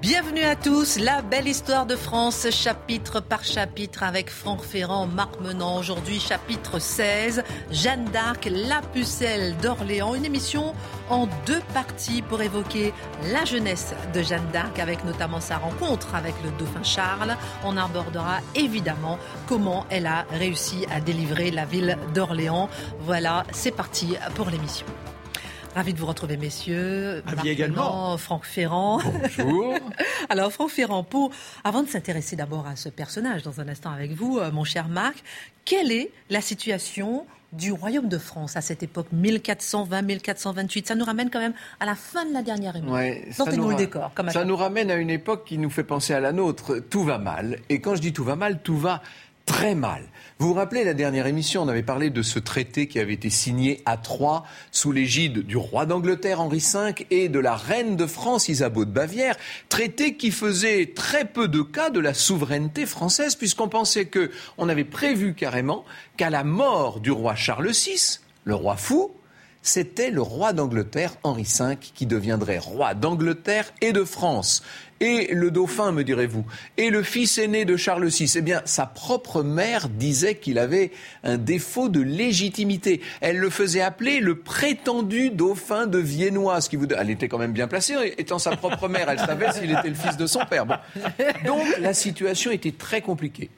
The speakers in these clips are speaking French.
Bienvenue à tous, la belle histoire de France, chapitre par chapitre avec Franck Ferrand, Marc Menant. Aujourd'hui, chapitre 16, Jeanne d'Arc, la pucelle d'Orléans. Une émission en deux parties pour évoquer la jeunesse de Jeanne d'Arc avec notamment sa rencontre avec le dauphin Charles. On abordera évidemment comment elle a réussi à délivrer la ville d'Orléans. Voilà, c'est parti pour l'émission. Ravi de vous retrouver, messieurs. Ravi également. Franck Ferrand. Bonjour. Alors, Franck Ferrand, pour, avant de s'intéresser d'abord à ce personnage, dans un instant avec vous, euh, mon cher Marc, quelle est la situation du royaume de France à cette époque 1420-1428 Ça nous ramène quand même à la fin de la dernière époque. Ouais, nous le décor. Comme ça nous ramène à une époque qui nous fait penser à la nôtre. Tout va mal. Et quand je dis tout va mal, tout va très mal. Vous vous rappelez la dernière émission, on avait parlé de ce traité qui avait été signé à Troyes sous l'égide du roi d'Angleterre Henri V et de la reine de France Isabeau de Bavière, traité qui faisait très peu de cas de la souveraineté française puisqu'on pensait que on avait prévu carrément qu'à la mort du roi Charles VI, le roi fou, c'était le roi d'Angleterre, Henri V, qui deviendrait roi d'Angleterre et de France. Et le dauphin, me direz-vous, et le fils aîné de Charles VI, eh bien, sa propre mère disait qu'il avait un défaut de légitimité. Elle le faisait appeler le prétendu dauphin de Viennois, qui vous... Elle était quand même bien placée, étant sa propre mère, elle savait s'il était le fils de son père. Donc, la situation était très compliquée.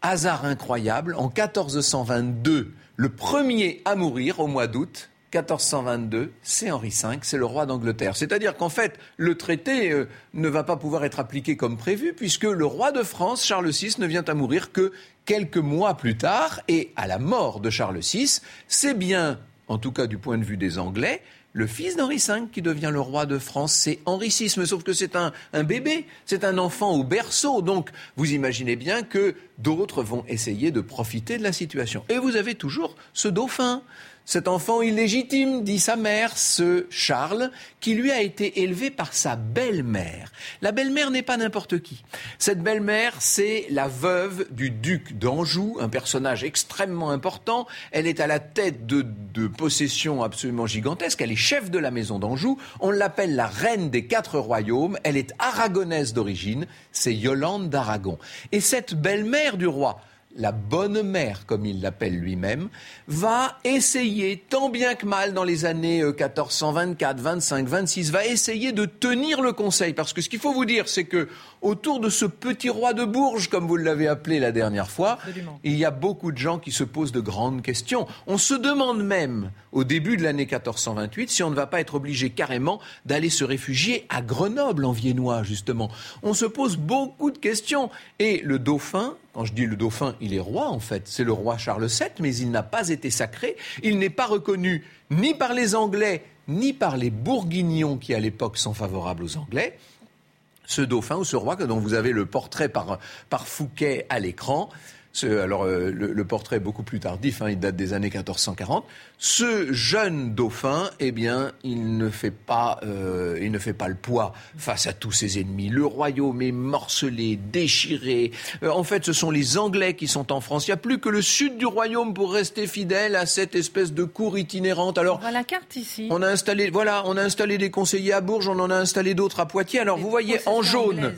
Hasard incroyable, en 1422, le premier à mourir au mois d'août, 1422, c'est Henri V, c'est le roi d'Angleterre. C'est-à-dire qu'en fait, le traité euh, ne va pas pouvoir être appliqué comme prévu, puisque le roi de France, Charles VI, ne vient à mourir que quelques mois plus tard, et à la mort de Charles VI, c'est bien, en tout cas du point de vue des Anglais, le fils d'Henri V qui devient le roi de France, c'est Henri VI, mais sauf que c'est un, un bébé, c'est un enfant au berceau, donc vous imaginez bien que d'autres vont essayer de profiter de la situation. Et vous avez toujours ce dauphin, cet enfant illégitime, dit sa mère, ce Charles, qui lui a été élevé par sa belle-mère. La belle-mère n'est pas n'importe qui. Cette belle-mère, c'est la veuve du duc d'Anjou, un personnage extrêmement important. Elle est à la tête de, possessions absolument gigantesques. Elle est chef de la maison d'Anjou. On l'appelle la reine des quatre royaumes. Elle est aragonaise d'origine. C'est Yolande d'Aragon. Et cette belle-mère du roi, la bonne mère, comme il l'appelle lui-même, va essayer, tant bien que mal dans les années 1424, 25, 26, va essayer de tenir le conseil. Parce que ce qu'il faut vous dire, c'est que autour de ce petit roi de Bourges, comme vous l'avez appelé la dernière fois, il y a beaucoup de gens qui se posent de grandes questions. On se demande même, au début de l'année 1428, si on ne va pas être obligé carrément d'aller se réfugier à Grenoble, en viennois, justement. On se pose beaucoup de questions. Et le dauphin, quand je dis le dauphin, il est roi en fait. C'est le roi Charles VII, mais il n'a pas été sacré. Il n'est pas reconnu ni par les Anglais, ni par les Bourguignons qui à l'époque sont favorables aux Anglais. Ce dauphin ou ce roi dont vous avez le portrait par, Fouquet à l'écran, alors euh, le, portrait beaucoup plus tardif, hein, il date des années 1440. Ce jeune dauphin, eh bien, il ne fait pas, euh, il ne fait pas le poids face à tous ses ennemis. Le royaume est morcelé, déchiré. Euh, en fait, ce sont les Anglais qui sont en France. Il n'y a plus que le sud du royaume pour rester fidèle à cette espèce de cour itinérante. Alors, on voit la carte ici. On a installé, voilà, on a installé des conseillers à Bourges, on en a installé d'autres à Poitiers. Alors, vous voyez en jaune,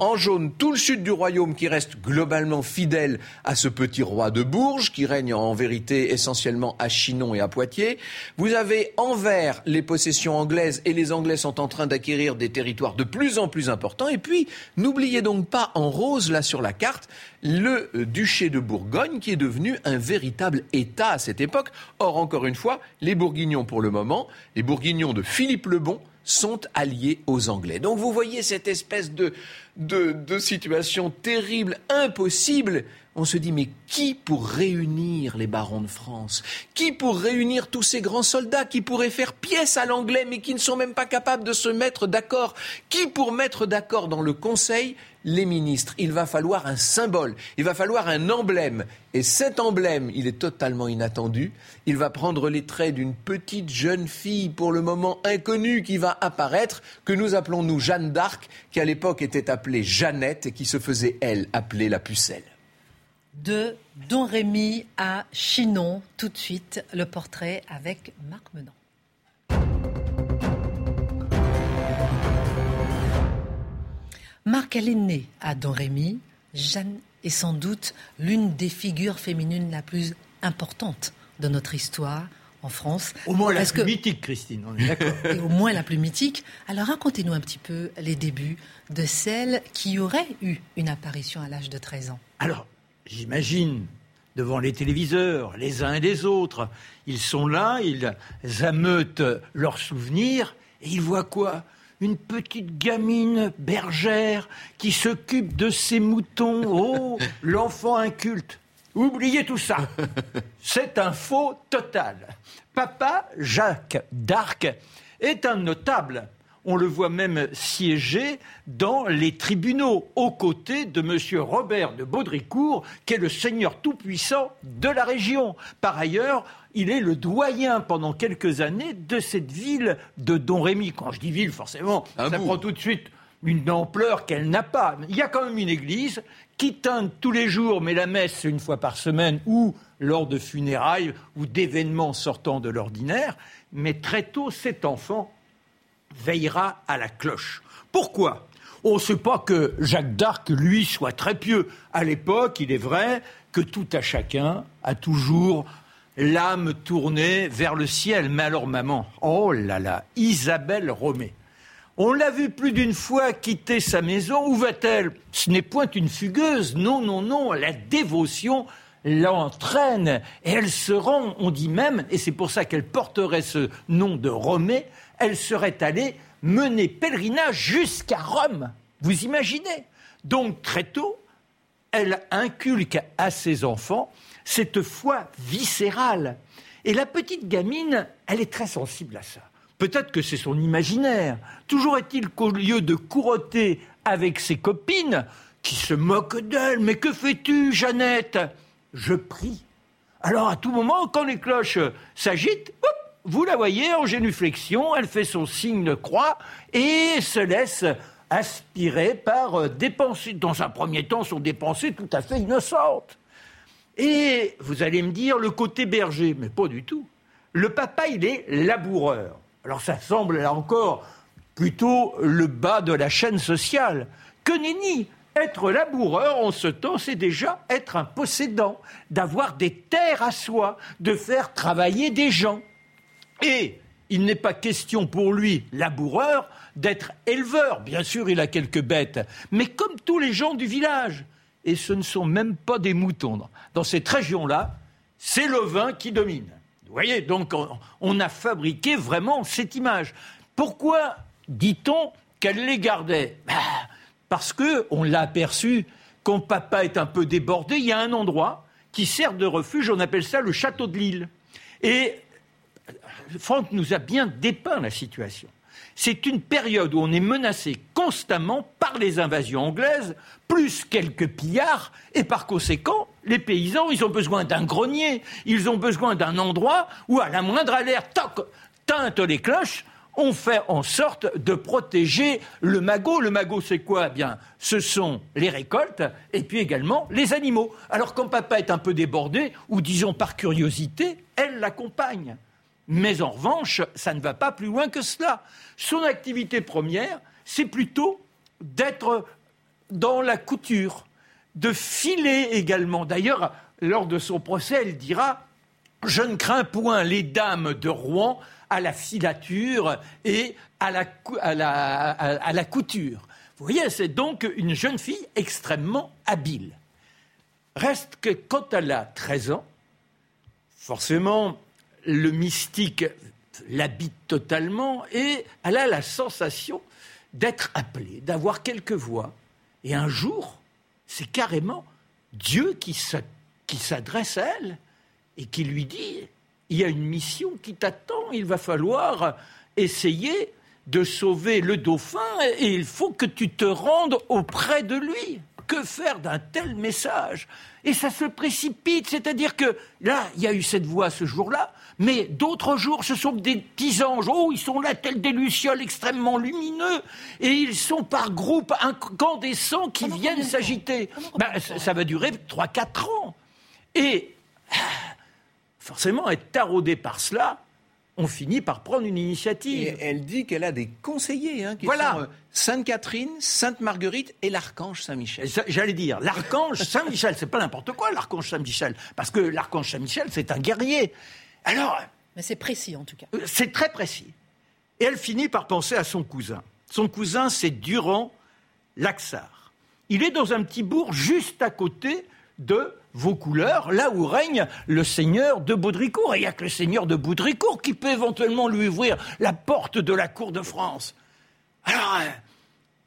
en jaune, tout le sud du royaume qui reste globalement fidèle à ce petit roi de Bourges qui règne en vérité essentiellement à Chinon et à Poitiers. Vous avez en vert les possessions anglaises et les Anglais sont en train d'acquérir des territoires de plus en plus importants. Et puis, n'oubliez donc pas en rose là sur la carte le euh, duché de Bourgogne qui est devenu un véritable État à cette époque. Or, encore une fois, les Bourguignons pour le moment, les Bourguignons de Philippe le Bon, sont alliés aux Anglais. Donc vous voyez cette espèce de, de, de situation terrible, impossible on se dit mais qui pour réunir les barons de France? Qui pour réunir tous ces grands soldats qui pourraient faire pièce à l'anglais mais qui ne sont même pas capables de se mettre d'accord? Qui pour mettre d'accord dans le Conseil? Les ministres. Il va falloir un symbole, il va falloir un emblème. Et cet emblème, il est totalement inattendu. Il va prendre les traits d'une petite jeune fille, pour le moment inconnue, qui va apparaître, que nous appelons nous Jeanne d'Arc, qui à l'époque était appelée Jeannette et qui se faisait, elle, appeler la pucelle de Don Rémy à Chinon. Tout de suite, le portrait avec Marc Menant. Marc, elle est née à Don Rémy. Jeanne est sans doute l'une des figures féminines la plus importante de notre histoire en France. Au moins la plus mythique, Christine, on est d'accord. au moins la plus mythique. Alors racontez-nous un petit peu les débuts de celle qui aurait eu une apparition à l'âge de 13 ans. Alors, j'imagine, devant les téléviseurs, les uns et les autres. Ils sont là, ils ameutent leurs souvenirs, et ils voient quoi? Une petite gamine bergère qui s'occupe de ses moutons. Oh, l'enfant inculte. Oubliez tout ça. C'est un faux total. Papa, Jacques d'Arc, est un notable on le voit même siéger dans les tribunaux, aux côtés de M. Robert de Baudricourt, qui est le seigneur tout-puissant de la région. Par ailleurs, il est le doyen pendant quelques années de cette ville de Don Rémy. Quand je dis ville, forcément, ça prend tout de suite une ampleur qu'elle n'a pas. Il y a quand même une église qui teinte tous les jours, mais la messe une fois par semaine ou lors de funérailles ou d'événements sortant de l'ordinaire. Mais très tôt, cet enfant veillera à la cloche. Pourquoi? On ne sait pas que Jacques d'Arc, lui, soit très pieux. À l'époque, il est vrai que tout à chacun a toujours l'âme tournée vers le ciel. Mais alors, maman, oh là là, Isabelle Romé. On l'a vu plus d'une fois quitter sa maison. Où va-t-elle? Ce n'est point une fugueuse. Non, non, non. La dévotion l'entraîne et elle se rend, on dit même, et c'est pour ça qu'elle porterait ce nom de Romée, elle serait allée mener pèlerinage jusqu'à Rome. Vous imaginez? Donc très tôt, elle inculque à ses enfants cette foi viscérale. Et la petite gamine, elle est très sensible à ça. Peut-être que c'est son imaginaire. Toujours est-il qu'au lieu de couroter avec ses copines, qui se moquent d'elle, mais que fais-tu, Jeannette? Je prie. Alors à tout moment, quand les cloches s'agitent, vous la voyez en génuflexion, elle fait son signe de croix et se laisse aspirer par euh, des pensées, dans un premier temps, sont des pensées tout à fait innocentes. Et vous allez me dire le côté berger, mais pas du tout. Le papa, il est laboureur. Alors ça semble là encore plutôt le bas de la chaîne sociale. Que nenni Être laboureur en ce temps, c'est déjà être un possédant, d'avoir des terres à soi, de faire travailler des gens. Et il n'est pas question pour lui, laboureur, d'être éleveur. Bien sûr, il a quelques bêtes, mais comme tous les gens du village. Et ce ne sont même pas des moutons. Dans cette région-là, c'est le vin qui domine. Vous voyez, donc on, a fabriqué vraiment cette image. Pourquoi dit-on qu'elle les gardait? Bah, Parce qu'on l'a aperçu, quand papa est un peu débordé, il y a un endroit qui sert de refuge, on appelle ça le château de Lille. Et Franck nous a bien dépeint la situation. C'est une période où on est menacé constamment par les invasions anglaises, plus quelques pillards, et par conséquent, les paysans, ils ont besoin d'un grenier, ils ont besoin d'un endroit où, à la moindre alerte, toc, teintent les cloches, on fait en sorte de protéger le magot. Le magot, c'est quoi? Eh Bien, ce sont les récoltes et puis également les animaux. Alors, quand papa est un peu débordé, ou disons par curiosité, elle l'accompagne. Mais en revanche, ça ne va pas plus loin que cela. Son activité première, c'est plutôt d'être dans la couture, de filer également. D'ailleurs, lors de son procès, elle dira Je ne crains point les dames de Rouen à la filature et à la, couture. Vous voyez, c'est donc une jeune fille extrêmement habile. Reste que quand elle a 13 ans, forcément, le mystique l'habite totalement et elle a la sensation d'être appelée, d'avoir quelques voix. Et un jour, c'est carrément Dieu qui s'adresse à elle et qui lui dit, il y a une mission qui t'attend, il va falloir essayer de sauver le dauphin et il faut que tu te rendes auprès de lui. Que faire d'un tel message? Et ça se précipite, c'est-à-dire que là, il y a eu cette voix ce jour-là, mais d'autres jours, ce sont des petits anges. Oh, ils sont là, tels des lucioles extrêmement lumineux, et ils sont par groupe incandescents qui viennent s'agiter. Ben, ça, va durer 3-4 ans. Et forcément, être taraudé par cela, on finit par prendre une initiative. Et elle dit qu'elle a des conseillers, hein, qui sont euh, Sainte Catherine, Sainte Marguerite et l'archange Saint-Michel. J'allais dire, l'archange Saint-Michel, c'est pas n'importe quoi l'archange Saint-Michel, parce que l'archange Saint-Michel, c'est un guerrier. Alors. Mais c'est précis en tout cas. Euh, c'est très précis. Et elle finit par penser à son cousin. Son cousin, c'est Durand Laxar. Il est dans un petit bourg juste à côté de vos couleurs, là où règne le seigneur de Baudricourt. Et il n'y a que le seigneur de Baudricourt qui peut éventuellement lui ouvrir la porte de la cour de France. Alors, euh,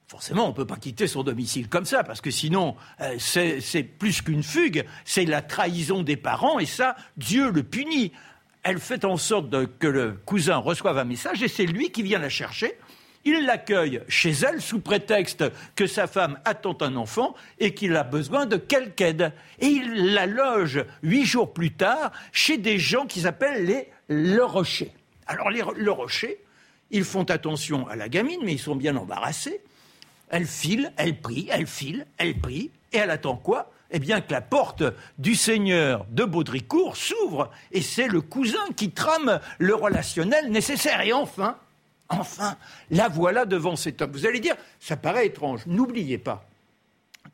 forcément, on ne peut pas quitter son domicile comme ça, parce que sinon, euh, c'est plus qu'une fugue, c'est la trahison des parents, et ça, Dieu le punit. Elle fait en sorte que le cousin reçoive un message, et c'est lui qui vient la chercher il l'accueille chez elle sous prétexte que sa femme attend un enfant et qu'il a besoin de quelque aide. Et il la loge huit jours plus tard chez des gens qui s'appellent les Le Rocher. Alors les Le Rocher, ils font attention à la gamine, mais ils sont bien embarrassés. Elle file, elle prie, elle file, elle prie, et elle attend quoi? Eh bien que la porte du seigneur de Baudricourt s'ouvre, et c'est le cousin qui trame le relationnel nécessaire. Et enfin, Enfin, la voilà devant cet homme. Vous allez dire, ça paraît étrange. N'oubliez pas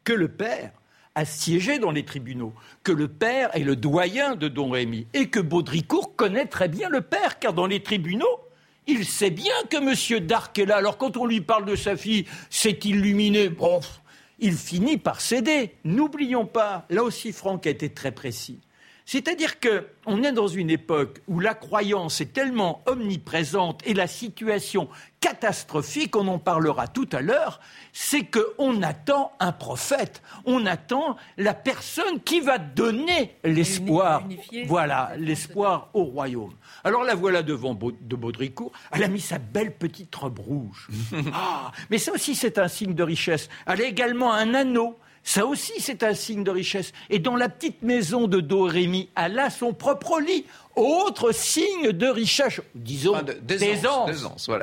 que le père a siégé dans les tribunaux, que le père est le doyen de Don Rémy, et que Baudricourt connaît très bien le père, car dans les tribunaux, il sait bien que M. Darc est là. Alors quand on lui parle de sa fille, c'est illuminé. Bon, il finit par céder. N'oublions pas, là aussi Franck a été très précis. C'est-à-dire qu'on est dans une époque où la croyance est tellement omniprésente et la situation catastrophique, on en parlera tout à l'heure, c'est qu'on attend un prophète, on attend la personne qui va donner l'espoir, voilà, l'espoir au royaume. Alors la voilà devant de Baudricourt, elle a mis sa belle petite robe rouge. ah, mais ça aussi c'est un signe de richesse. Elle a également un anneau ça aussi, c'est un signe de richesse. Et dans la petite maison de Dorémy, elle a son propre lit. Autre signe de richesse, disons,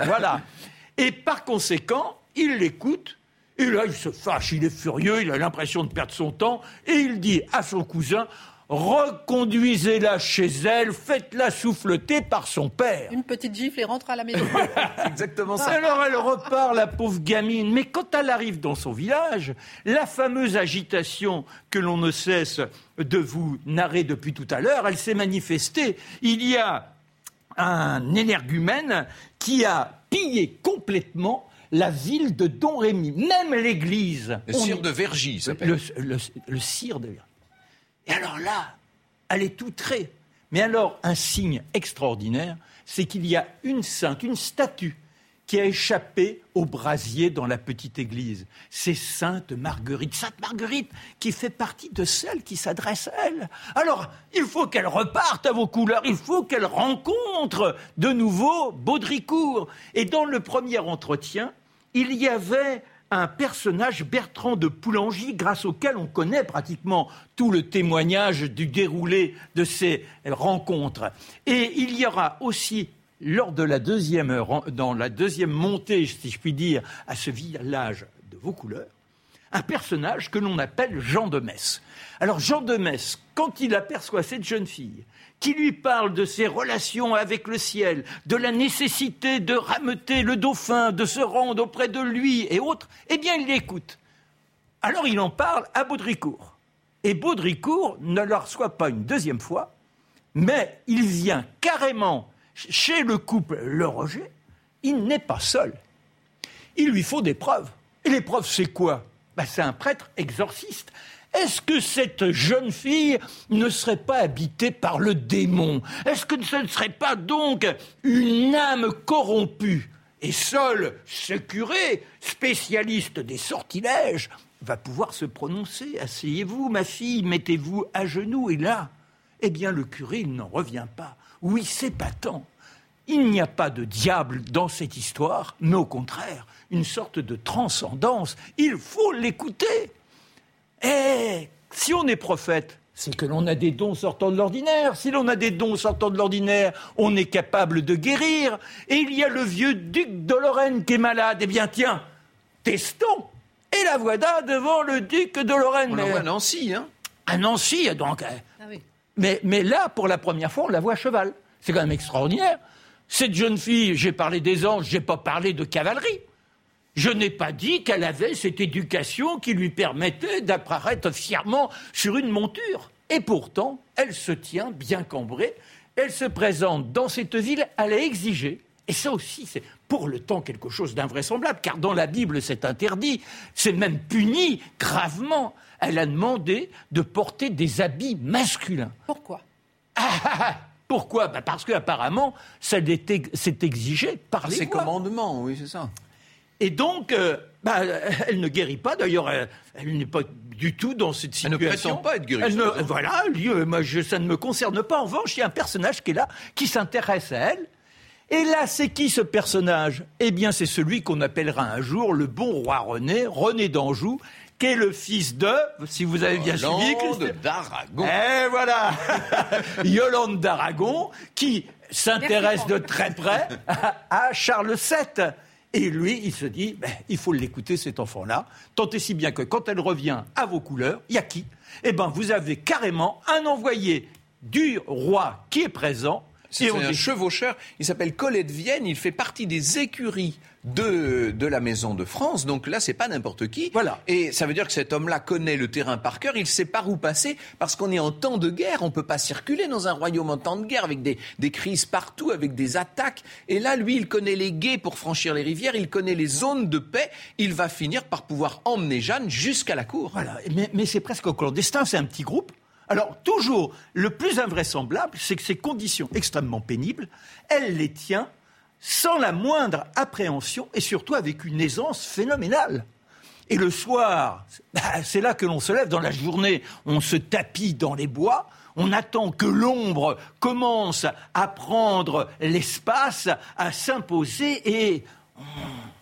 voilà. Et par conséquent, il l'écoute. Et là, il se fâche, il est furieux, il a l'impression de perdre son temps. Et il dit à son cousin reconduisez-la chez elle, faites-la souffleter par son père. Une petite gifle et rentre à la maison. Exactement ça. Alors elle repart, la pauvre gamine. Mais quand elle arrive dans son village, la fameuse agitation que l'on ne cesse de vous narrer depuis tout à l'heure, elle s'est manifestée. Il y a un énergumène qui a pillé complètement la ville de Don Rémy, même l'église. Le cire de Vergy, s'appelle. Le, le cire de Vergy. Et alors là, elle est outrée. Mais alors, un signe extraordinaire, c'est qu'il y a une sainte, une statue qui a échappé au brasier dans la petite église. C'est Sainte Marguerite. Sainte Marguerite qui fait partie de celles qui s'adressent à elle. Alors, il faut qu'elle reparte à vos couleurs, il faut qu'elle rencontre de nouveau Baudricourt. Et dans le premier entretien, il y avait un personnage, Bertrand de Poulangy, grâce auquel on connaît pratiquement tout le témoignage du déroulé de ces rencontres. Et il y aura aussi lors de la deuxième dans la deuxième montée, si je puis dire, à ce village de vos couleurs, un personnage que l'on appelle Jean de Metz. Alors Jean de Metz, quand il aperçoit cette jeune fille, qui lui parle de ses relations avec le ciel, de la nécessité de rameuter le dauphin, de se rendre auprès de lui et autres, eh bien il l'écoute. Alors il en parle à Baudricourt. Et Baudricourt ne le reçoit pas une deuxième fois, mais il vient carrément chez le couple Le Roger. Il n'est pas seul. Il lui faut des preuves. Et les preuves, c'est quoi? Ben, C'est un prêtre exorciste. Est-ce que cette jeune fille ne serait pas habitée par le démon? Est-ce que ce ne serait pas donc une âme corrompue? Et seul ce curé, spécialiste des sortilèges, va pouvoir se prononcer. Asseyez-vous, ma fille, mettez-vous à genoux. Et là, eh bien, le curé, n'en revient pas. Oui, c'est tant. Il n'y a pas de diable dans cette histoire, mais au contraire, une sorte de transcendance. Il faut l'écouter. Eh, si on est prophète, c'est que l'on a des dons sortant de l'ordinaire. Si l'on a des dons sortant de l'ordinaire, on est capable de guérir. Et il y a le vieux duc de Lorraine qui est malade. Eh bien, tiens, testons. Et la voilà devant le duc de Lorraine. On la voit à Nancy, hein À Nancy, donc. Ah mais, mais là, pour la première fois, on la voit à cheval. C'est quand même extraordinaire. Cette jeune fille, j'ai parlé des anges, j'ai pas parlé de cavalerie. Je n'ai pas dit qu'elle avait cette éducation qui lui permettait d'apparaître fièrement sur une monture. Et pourtant, elle se tient bien cambrée. Elle se présente dans cette ville, elle a exigé. Et ça aussi, c'est pour le temps quelque chose d'invraisemblable, car dans la Bible, c'est interdit. C'est même puni gravement. Elle a demandé de porter des habits masculins. Pourquoi? Ah, ah, ah, Pourquoi? Bah Parce qu'apparemment, c'est exigé par les Ces commandements, oui, c'est ça. Et donc, euh, bah, elle ne guérit pas. D'ailleurs, elle, n'est pas du tout dans cette situation. Elle ne prétend pas être guérie. voilà, euh, moi, ça ne me concerne pas. En revanche, il y a un personnage qui est là, qui s'intéresse à elle. Et là, c'est qui ce personnage? Eh bien, c'est celui qu'on appellera un jour le bon roi René, René d'Anjou, qui est le fils de, si vous avez bien suivi, Yolande d'Aragon. Eh voilà, Yolande d'Aragon, qui s'intéresse de très près à Charles VII. Et lui, il se dit, ben, il faut l'écouter, cet enfant-là, tant et si bien que quand elle revient à vos couleurs, il y a qui? Eh bien, vous avez carrément un envoyé du roi qui est présent, c'est un chevaucheur. Il s'appelle Collet de Vienne. Il fait partie des écuries de, de la Maison de France. Donc là, c'est pas n'importe qui. Voilà. Et ça veut dire que cet homme-là connaît le terrain par cœur. Il sait par où passer parce qu'on est en temps de guerre. On peut pas circuler dans un royaume en temps de guerre avec des, des crises partout, avec des attaques. Et là, lui, il connaît les guets pour franchir les rivières. Il connaît les zones de paix. Il va finir par pouvoir emmener Jeanne jusqu'à la cour. Voilà. Mais, mais c'est presque clandestin. C'est un petit groupe. Alors, toujours, le plus invraisemblable, c'est que ces conditions extrêmement pénibles, elle les tient sans la moindre appréhension et surtout avec une aisance phénoménale. Et le soir, c'est là que l'on se lève. Dans la journée, on se tapit dans les bois. On attend que l'ombre commence à prendre l'espace, à s'imposer et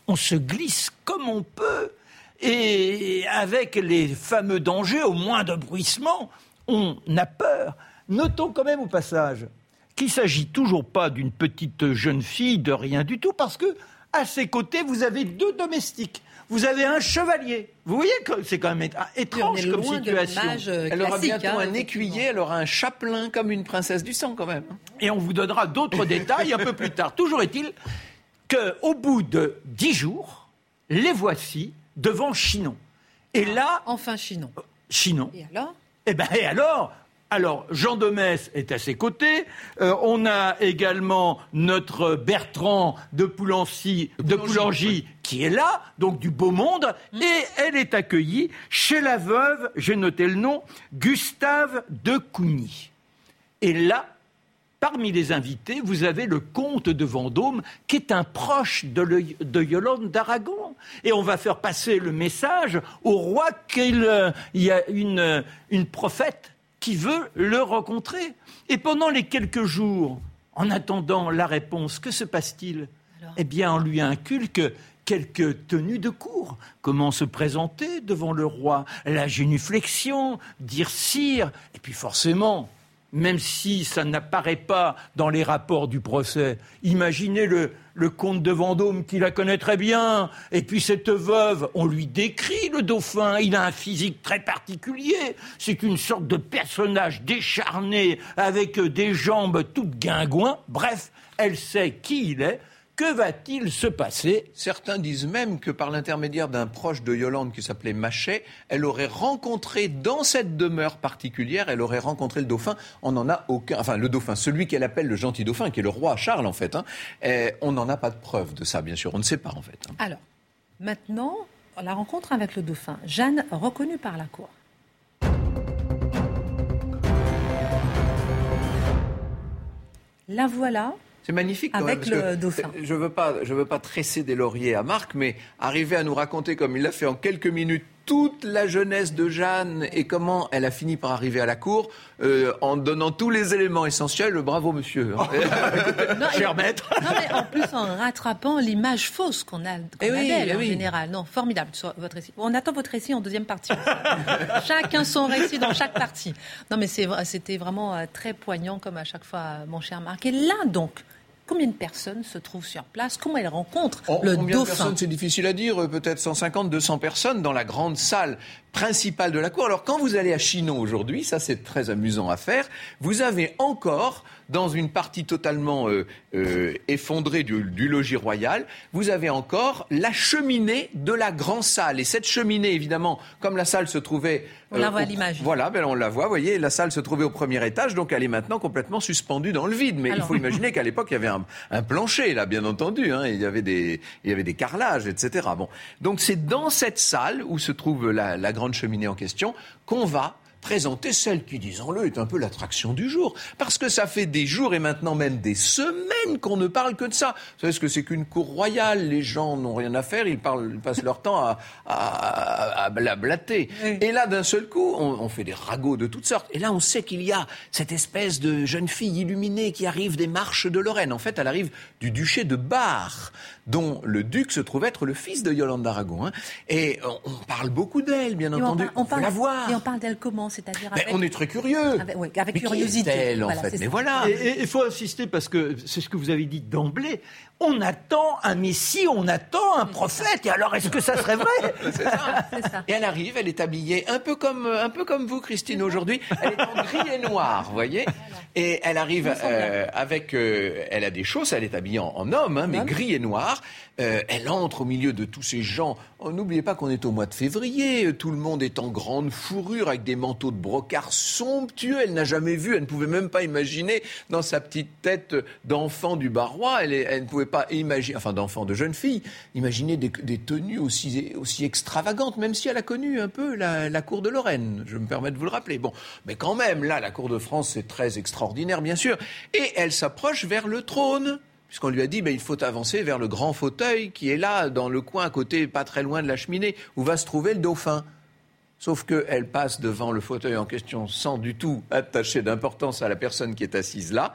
on se glisse comme on peut. Et avec les fameux dangers, au moins de bruissement, on a peur. Notons quand même au passage qu'il s'agit toujours pas d'une petite jeune fille de rien du tout, parce que à ses côtés, vous avez deux domestiques. Vous avez un chevalier. Vous voyez que c'est quand même étrange comme situation. Euh, elle aura bientôt hein, un écuyer, elle aura un chapelain comme une princesse du sang quand même. Et on vous donnera d'autres détails un peu plus tard. Toujours est-il qu'au bout de dix jours, les voici devant Chinon. Et là, enfin Chinon. Chinon. Et alors? Eh bien, et alors alors, Jean de Metz est à ses côtés. Euh, on a également notre Bertrand de Poulancy, de Poulangy, qui est là, donc du beau monde. Mmh. Et elle est accueillie chez la veuve, j'ai noté le nom, Gustave de Cougny. Et là, Parmi les invités, vous avez le comte de Vendôme, qui est un proche de, Yolande d'Aragon. Et on va faire passer le message au roi qu'il euh, y a une, une prophète qui veut le rencontrer. Et pendant les quelques jours, en attendant la réponse, que se passe-t-il? Eh bien, on lui inculque quelques tenues de cour. Comment se présenter devant le roi? La génuflexion, dire sire, et puis forcément, même si ça n'apparaît pas dans les rapports du procès. Imaginez le, comte de Vendôme qui la connaît très bien, et puis cette veuve, on lui décrit le dauphin, il a un physique très particulier, c'est une sorte de personnage décharné, avec des jambes toutes guingouins, bref, elle sait qui il est, que va-t-il se passer Certains disent même que par l'intermédiaire d'un proche de Yolande qui s'appelait Machet, elle aurait rencontré dans cette demeure particulière, elle aurait rencontré le dauphin. On n'en a aucun, enfin le dauphin, celui qu'elle appelle le gentil dauphin, qui est le roi Charles en fait. Hein. on n'en a pas de preuve de ça, bien sûr. On ne sait pas en fait. Hein. Alors, maintenant, la rencontre avec le dauphin. Jeanne reconnue par la cour. La voilà, c'est magnifique. Avec le dauphin. Je veux pas, je veux pas tresser des lauriers à Marc, mais arriver à nous raconter comme il l'a fait en quelques minutes toute la jeunesse de Jeanne et comment elle a fini par arriver à la cour euh, en donnant tous les éléments essentiels. Bravo, monsieur. Cher maître. Non, mais en plus, en rattrapant l'image fausse qu'on a, qu eh d'elle, eh en général. Non, formidable, votre récit. On attend votre récit en deuxième partie. Chacun son récit dans chaque partie. Non, mais c'était vraiment euh, très poignant, comme à chaque fois, mon cher Marc. Et là, donc, Combien de personnes se trouvent sur place? Comment elles rencontrent le combien de personnes, c'est difficile à dire. Euh, peut-être 150, 200 personnes dans la grande salle principale de la cour. Alors quand vous allez à Chinon aujourd'hui, ça c'est très amusant à faire, vous avez encore dans une partie totalement euh, euh, effondrée du, logis royal, vous avez encore la cheminée de la grande salle. Et cette cheminée, évidemment, comme la salle se trouvait... On la voit à l'image. Voilà, ben on la voit, vous voyez, la salle se trouvait au premier étage, donc elle est maintenant complètement suspendue dans le vide. Mais il faut imaginer qu'à l'époque, il y avait un, plancher, là, bien entendu. Hein, il, y avait des, il y avait des carrelages, etc. Bon. Donc c'est dans cette salle où se trouve la, la grande cheminée en question qu'on va présenter celle qui, disons-le, est un peu l'attraction du jour. Parce que ça fait des jours et maintenant même des semaines qu'on ne parle que de ça. Vous savez ce que c'est qu'une cour royale? Les gens n'ont rien à faire, ils, parlent, passent leur temps à, à, à blablater. Et là, d'un seul coup, on, on, fait des ragots de toutes sortes. Et là, on sait qu'il y a cette espèce de jeune fille illuminée qui arrive des marches de Lorraine. En fait, elle arrive du duché de Bar, dont le duc se trouve être le fils de Yolande d'Aragon. Hein. Et on, parle beaucoup d'elle, bien entendu. On, parle, la voir. Et on parle d'elle comment? C'est-à-dire On est très curieux. Avec, avec curiosité. elle, en fait Mais voilà. Et il faut insister parce que c'est ce que vous avez dit d'emblée. On attend un messie, on attend un prophète. Et alors, est-ce que ça serait vrai C'est ça. ça. Et elle arrive, elle est habillée un peu comme, un peu comme vous, Christine, aujourd'hui. Elle est en gris et noir, vous voyez Et elle arrive euh, avec... Euh, elle a des chausses, elle est habillée en, homme, hein, mais gris et noir. Euh, elle entre au milieu de tous ces gens. Oh, n'oubliez pas qu'on est au mois de février. Tout le monde est en grande fourrure avec des manteaux de brocart somptueux. Elle n'a jamais vu, elle ne pouvait même pas imaginer dans sa petite tête d'enfant du barois. Elle, ne pouvait pas imaginer, enfin d'enfant, de jeune fille, imaginer des, tenues aussi, extravagantes, même si elle a connu un peu la, la, cour de Lorraine. Je me permets de vous le rappeler. Bon, mais quand même, là, la cour de France, c'est très extraordinaire, bien sûr. Et elle s'approche vers le trône puisqu'on lui a dit ben, il faut avancer vers le grand fauteuil qui est là, dans le coin à côté, pas très loin de la cheminée, où va se trouver le dauphin. Sauf qu'elle passe devant le fauteuil en question sans du tout attacher d'importance à la personne qui est assise là,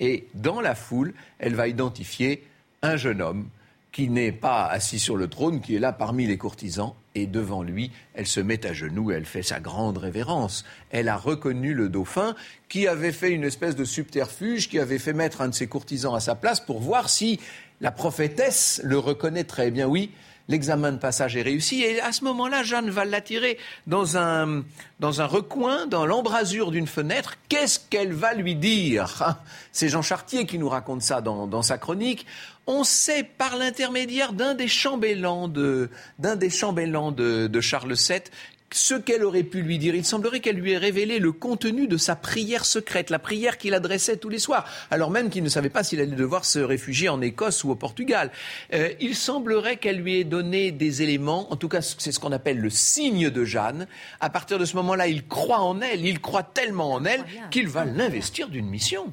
et dans la foule, elle va identifier un jeune homme qui n'est pas assis sur le trône, qui est là parmi les courtisans, et devant lui, elle se met à genoux elle fait sa grande révérence. Elle a reconnu le dauphin qui avait fait une espèce de subterfuge, qui avait fait mettre un de ses courtisans à sa place pour voir si la prophétesse le reconnaîtrait. Eh bien oui, l'examen de passage est réussi. Et à ce moment-là, Jeanne va l'attirer dans un, recoin, dans l'embrasure d'une fenêtre. Qu'est-ce qu'elle va lui dire? Ah, C'est Jean Chartier qui nous raconte ça dans, sa chronique on sait par l'intermédiaire d'un des chambellans de, d'un des chambellans de, de Charles VII ce qu'elle aurait pu lui dire. Il semblerait qu'elle lui ait révélé le contenu de sa prière secrète, la prière qu'il adressait tous les soirs, alors même qu'il ne savait pas s'il allait devoir se réfugier en Écosse ou au Portugal. Euh, il semblerait qu'elle lui ait donné des éléments, en tout cas c'est ce qu'on appelle le signe de Jeanne. À partir de ce moment-là, il croit en elle, il croit tellement en elle qu'il va l'investir d'une mission.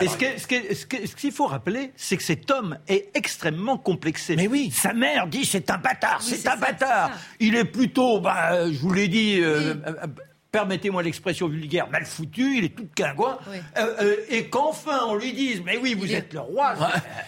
Et ce qu'il faut rappeler, c'est que cet homme est extrêmement complexé. Mais oui. Sa mère dit c'est un bâtard, c'est un bâtard. Il est plutôt, bah, je vous l'ai dit. Euh, euh, permettez-moi l'expression vulgaire, mal foutu, il est tout quingouin, euh, et qu'enfin on lui dise, mais oui, vous êtes le roi.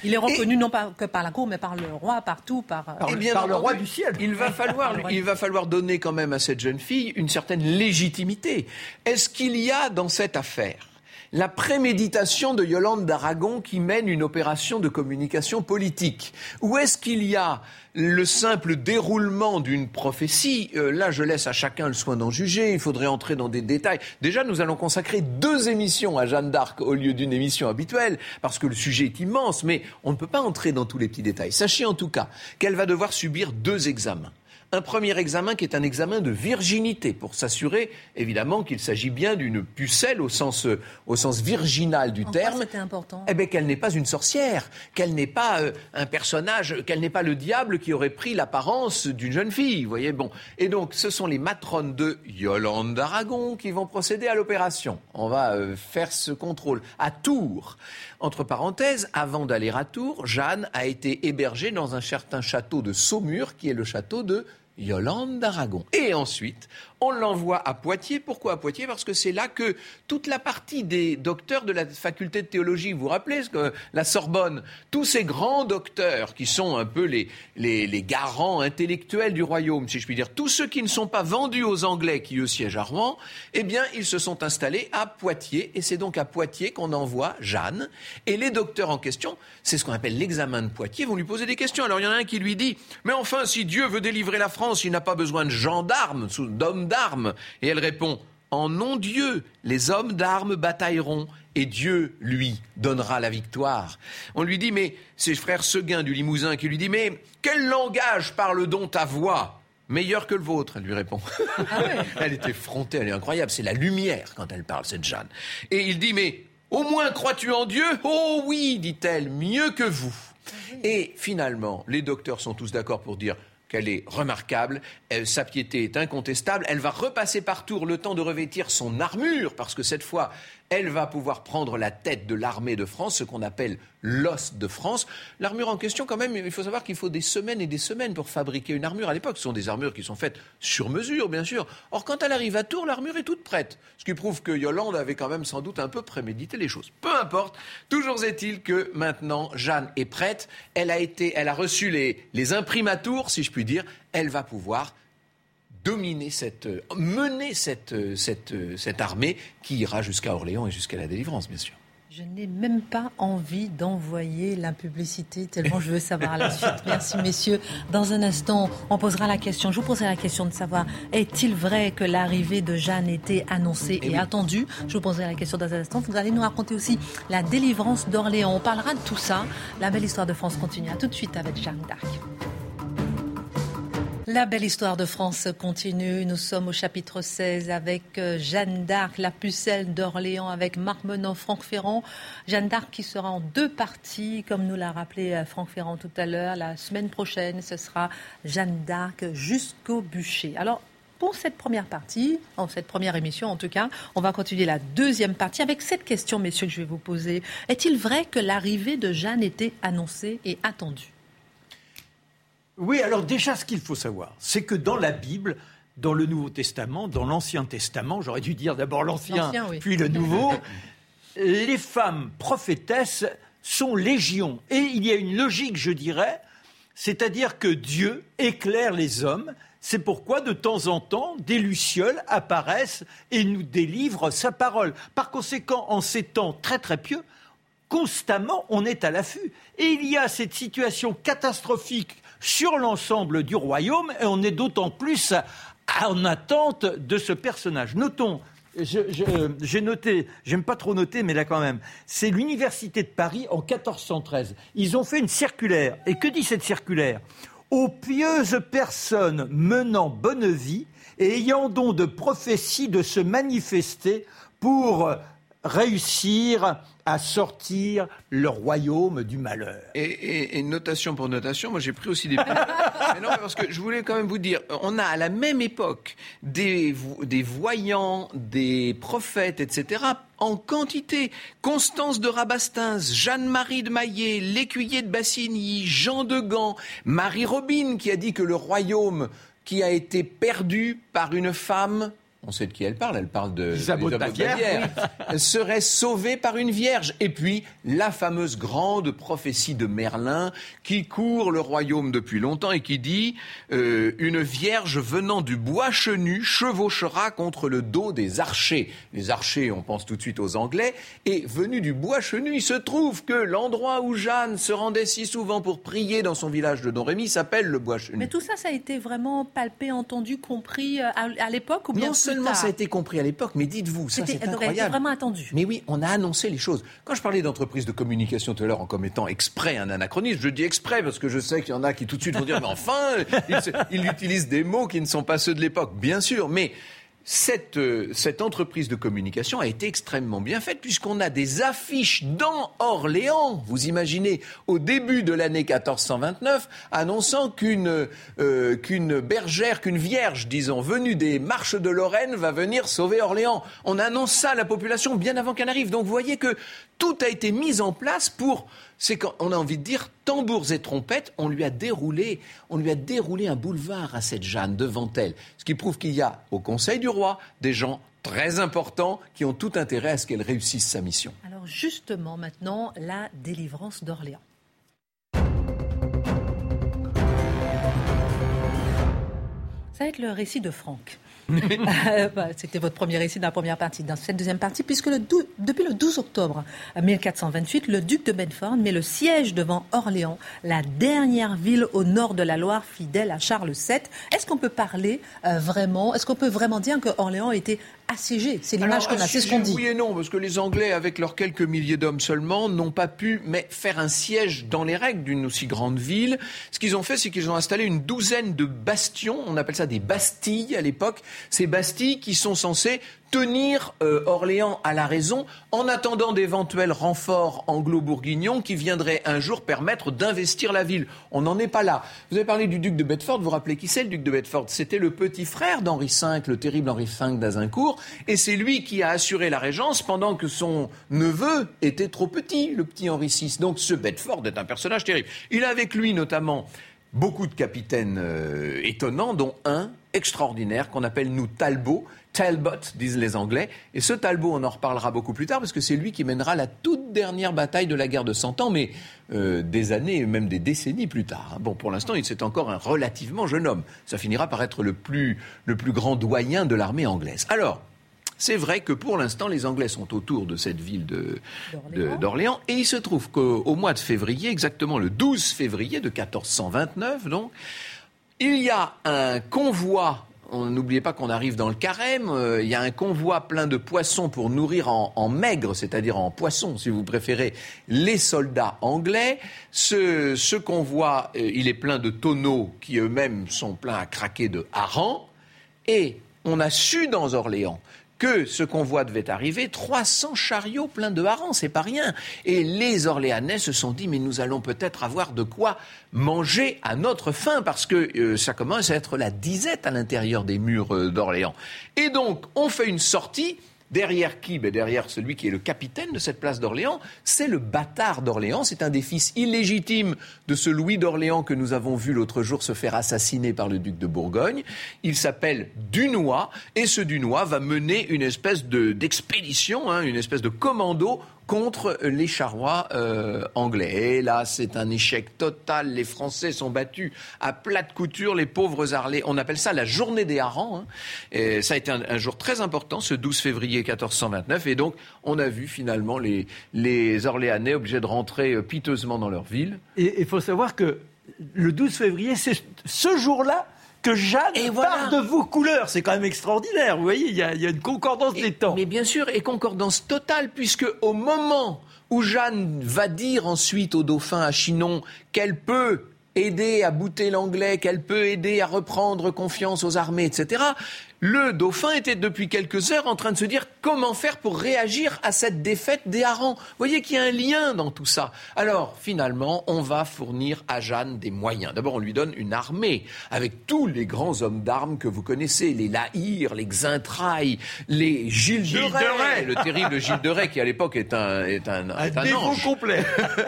Il est reconnu non pas que par la cour, mais par le roi, partout, par, par, le roi du ciel. Il va, falloir, il va falloir donner quand même à cette jeune fille une certaine légitimité. Est-ce qu'il y a dans cette affaire la préméditation de Yolande d'Aragon qui mène une opération de communication politique Ou est-ce qu'il y a le simple déroulement d'une prophétie? Euh, Là, je laisse à chacun le soin d'en juger. Il faudrait entrer dans des détails. Déjà, nous allons consacrer deux émissions à Jeanne d'Arc au lieu d'une émission habituelle, parce que le sujet est immense, mais on ne peut pas entrer dans tous les petits détails. Sachez en tout cas qu'elle va devoir subir deux examens un premier examen qui est un examen de virginité, pour s'assurer évidemment qu'il s'agit bien d'une pucelle au sens, au sens virginal du terme. C'était important? Eh bien, qu'elle n'est pas une sorcière, qu'elle n'est pas euh, un personnage, qu'elle n'est pas le diable qui aurait pris l'apparence d'une jeune fille. Vous voyez, bon. Et donc, ce sont les matrones de Yolande d'Aragon qui vont procéder à l'opération. On va euh, faire ce contrôle à Tours. Entre parenthèses, avant d'aller à Tours, Jeanne a été hébergée dans un certain château de Saumur, qui est le château de Yolande d'Aragon. Et ensuite, on l'envoie à Poitiers. Pourquoi à Poitiers? Parce que c'est là que toute la partie des docteurs de la faculté de théologie, vous vous rappelez la Sorbonne, tous ces grands docteurs qui sont un peu les, les, garants intellectuels du royaume, si je puis dire, tous ceux qui ne sont pas vendus aux Anglais qui eux siègent à Rouen, eh bien, ils se sont installés à Poitiers. Et c'est donc à Poitiers qu'on envoie Jeanne. Et les docteurs en question, c'est ce qu'on appelle l'examen de Poitiers, vont lui poser des questions. Alors il y en a un qui lui dit, mais enfin, si Dieu veut délivrer la France, il n'a pas besoin de gendarmes, d'hommes d'armes. Et elle répond En nom Dieu, les hommes d'armes batailleront et Dieu, lui, donnera la victoire. On lui dit Mais c'est frère Seguin du Limousin qui lui dit Mais quel langage parle donc ta voix? Meilleur que le vôtre, elle lui répond. Ah elle était frontée, elle est incroyable. C'est la lumière quand elle parle, cette Jeanne. Et il dit Mais au moins crois-tu en Dieu? Oh oui, dit-elle, mieux que vous. Ah et finalement, les docteurs sont tous d'accord pour dire qu'elle est remarquable, sa piété est incontestable, elle va repasser par tour le temps de revêtir son armure, parce que cette fois, elle va pouvoir prendre la tête de l'armée de France, ce qu'on appelle l'os de France. L'armure en question, quand même, il faut savoir qu'il faut des semaines et des semaines pour fabriquer une armure. À l'époque, ce sont des armures qui sont faites sur mesure, bien sûr. Or, quand elle arrive à Tours, l'armure est toute prête. Ce qui prouve que Yolande avait quand même sans doute un peu prémédité les choses. Peu importe. Toujours est-il que maintenant, Jeanne est prête. Elle a été, elle a reçu les, les imprimatours, si je puis dire. Elle va pouvoir dominer cette, euh, mener cette, euh, cette, euh, cette armée qui ira jusqu'à Orléans et jusqu'à la délivrance, bien sûr. Je n'ai même pas envie d'envoyer la publicité, tellement je veux savoir la suite. Merci, messieurs. Dans un instant, on posera la question. Je vous poserai la question de savoir est-il vrai que l'arrivée de Jeanne était annoncée et, attendue? Je vous poserai la question dans un instant. Vous allez nous raconter aussi la délivrance d'Orléans. On parlera de tout ça. La belle histoire de France continue. À tout de suite avec Jeanne d'Arc. La belle histoire de France continue. Nous sommes au chapitre 16 avec euh, Jeanne d'Arc, la pucelle d'Orléans, avec Marc Menon, Franck Ferrand. Jeanne d'Arc qui sera en deux parties, comme nous l'a rappelé euh, Franck Ferrand tout à l'heure. La semaine prochaine, ce sera Jeanne d'Arc jusqu'au bûcher. Alors, pour cette première partie, en cette première émission en tout cas, on va continuer la deuxième partie avec cette question, messieurs, que je vais vous poser. Est-il vrai que l'arrivée de Jeanne était annoncée et attendue? Oui, alors déjà, ce qu'il faut savoir, c'est que dans la Bible, dans le Nouveau Testament, dans l'Ancien Testament, j'aurais dû dire d'abord l'Ancien, puis le Nouveau, les femmes prophétesses sont légion. Et il y a une logique, je dirais, c'est-à-dire que Dieu éclaire les hommes. C'est pourquoi, de temps en temps, des lucioles apparaissent et nous délivrent sa parole. Par conséquent, en ces temps très très pieux, constamment, on est à l'affût. Et il y a cette situation catastrophique sur l'ensemble du royaume et on est d'autant plus en attente de ce personnage. Notons j'ai noté, j'aime pas trop noter, mais là quand même, c'est l'Université de Paris en 1413. Ils ont fait une circulaire. Et que dit cette circulaire? Aux pieuses personnes menant bonne vie et ayant don de prophétie de se manifester pour réussir à sortir le royaume du malheur. Et, notation pour notation, moi j'ai pris aussi des Mais non, parce que je voulais quand même vous dire, on a à la même époque des, des voyants, des prophètes, etc., en quantité. Constance de Rabastins, Jeanne-Marie de Maillet, l'écuyer de Bassigny, Jean de Gand, Marie Robine qui a dit que le royaume qui a été perdu par une femme on sait de qui elle parle, elle parle de Isabeau de Bavière, serait sauvée par une vierge. Et puis, la fameuse grande prophétie de Merlin qui court le royaume depuis longtemps et qui dit euh, Une vierge venant du bois chenu chevauchera contre le dos des archers. Les archers, on pense tout de suite aux Anglais. Et venu du bois chenu, il se trouve que l'endroit où Jeanne se rendait si souvent pour prier dans son village de Don Rémy s'appelle le bois chenu. Mais tout ça, ça a été vraiment palpé, entendu, compris euh, à, l'époque ou bien seulement ça a été compris à l'époque, mais dites-vous, ça c'est incroyable. vraiment attendu. Mais oui, on a annoncé les choses. Quand je parlais d'entreprise de communication tout à l'heure en comme étant exprès un anachronisme, je dis exprès parce que je sais qu'il y en a qui tout de suite vont dire mais enfin, ils, ils utilisent des mots qui ne sont pas ceux de l'époque, bien sûr, mais cette, euh, cette, entreprise de communication a été extrêmement bien faite puisqu'on a des affiches dans Orléans, vous imaginez, au début de l'année 1429, annonçant qu'une euh, qu'une bergère, qu'une vierge, disons, venue des marches de Lorraine va venir sauver Orléans. On annonce ça à la population bien avant qu'elle arrive. Donc vous voyez que tout a été mis en place pour c'est qu'on a envie de dire tambours et trompettes, on lui a déroulé, on lui a déroulé un boulevard à cette Jeanne devant elle, ce qui prouve qu'il y a au Conseil du roi des gens très importants qui ont tout intérêt à ce qu'elle réussisse sa mission. Alors justement maintenant la délivrance d'Orléans. Ça va être le récit de Franck. Bah, c'était votre premier récit dans la première partie. Dans cette deuxième partie, puisque le depuis le 12 octobre 1428, le duc de Bedford met le siège devant Orléans, la dernière ville au nord de la Loire fidèle à Charles VII. Est-ce qu'on peut parler euh, vraiment, est-ce qu'on peut vraiment dire que Orléans a été assiégé? C'est l'image qu'on a, c'est ce qu'on dit. Oui et non, parce que les Anglais, avec leurs quelques milliers d'hommes seulement, n'ont pas pu mais faire un siège dans les règles d'une aussi grande ville. Ce qu'ils ont fait, c'est qu'ils ont installé une douzaine de bastions, on appelle ça des bastilles à l'époque, ces bastilles qui sont censées tenir euh, Orléans à la raison en attendant d'éventuels renforts anglo-bourguignons qui viendraient un jour permettre d'investir la ville. On n'en est pas là. Vous avez parlé du duc de Bedford, vous vous rappelez qui c'est le duc de Bedford? C'était le petit frère d'Henri V, le terrible Henri V d'Azincourt, et c'est lui qui a assuré la régence pendant que son neveu était trop petit, le petit Henri VI. Donc ce Bedford est un personnage terrible. Il a avec lui notamment beaucoup de capitaines euh, étonnants, dont un extraordinaire qu'on appelle nous Talbot. Talbot, disent les Anglais. Et ce Talbot, on en reparlera beaucoup plus tard, parce que c'est lui qui mènera la toute dernière bataille de la guerre de Cent Ans, mais euh, des années, même des décennies plus tard. Bon, pour l'instant, il c'est encore un relativement jeune homme. Ça finira par être le plus, le plus grand doyen de l'armée anglaise. Alors, c'est vrai que pour l'instant, les Anglais sont autour de cette ville d'Orléans. Et il se trouve qu'au mois de février, exactement le 12 février de 1429, donc, il y a un convoi N'oubliez pas qu'on arrive dans le carême. Euh, il y a un convoi plein de poissons pour nourrir en, maigre, c'est-à-dire en poisson, si vous préférez, les soldats anglais. Ce, convoi, euh, il est plein de tonneaux qui eux-mêmes sont pleins à craquer de harengs. Et on a su dans Orléans que ce convoi devait arriver, 300 chariots pleins de harengs, c'est pas rien. Et les Orléanais se sont dit, mais nous allons peut-être avoir de quoi manger à notre faim, parce que euh, ça commence à être la disette à l'intérieur des murs euh, d'Orléans. Et donc, on fait une sortie Derrière qui? Ben Derrière celui qui est le capitaine de cette place d'Orléans, c'est le bâtard d'Orléans. C'est un des fils illégitimes de ce Louis d'Orléans que nous avons vu l'autre jour se faire assassiner par le duc de Bourgogne. Il s'appelle Dunois et ce Dunois va mener une espèce d'expédition, hein, une espèce de commando contre les charrois euh, anglais. Et là, c'est un échec total. Les Français sont battus à plate couture. Les pauvres Arlés, on appelle ça la journée des harengs. Hein. Ça a été un, jour très important, ce 12 février 1429. Et donc, on a vu finalement les, les Orléanais obligés de rentrer euh, piteusement dans leur ville. Et il faut savoir que le 12 février, c'est ce jour-là que Jeanne et part de vos couleurs. C'est quand même extraordinaire. Vous voyez, il y, a, une concordance des temps. Mais bien sûr, et concordance totale, puisque au moment où Jeanne va dire ensuite au dauphin à Chinon qu'elle peut aider à bouter l'anglais, qu'elle peut aider à reprendre confiance aux armées, etc le dauphin était depuis quelques heures en train de se dire comment faire pour réagir à cette défaite des harengs. Vous voyez qu'il y a un lien dans tout ça. Alors, finalement, on va fournir à Jeanne des moyens. D'abord, on lui donne une armée avec tous les grands hommes d'armes que vous connaissez, les Lahire, les Xintrailles, les Gilles, de, Rais, le terrible Gilles de Rais qui à l'époque est un est un, un, dévot complet.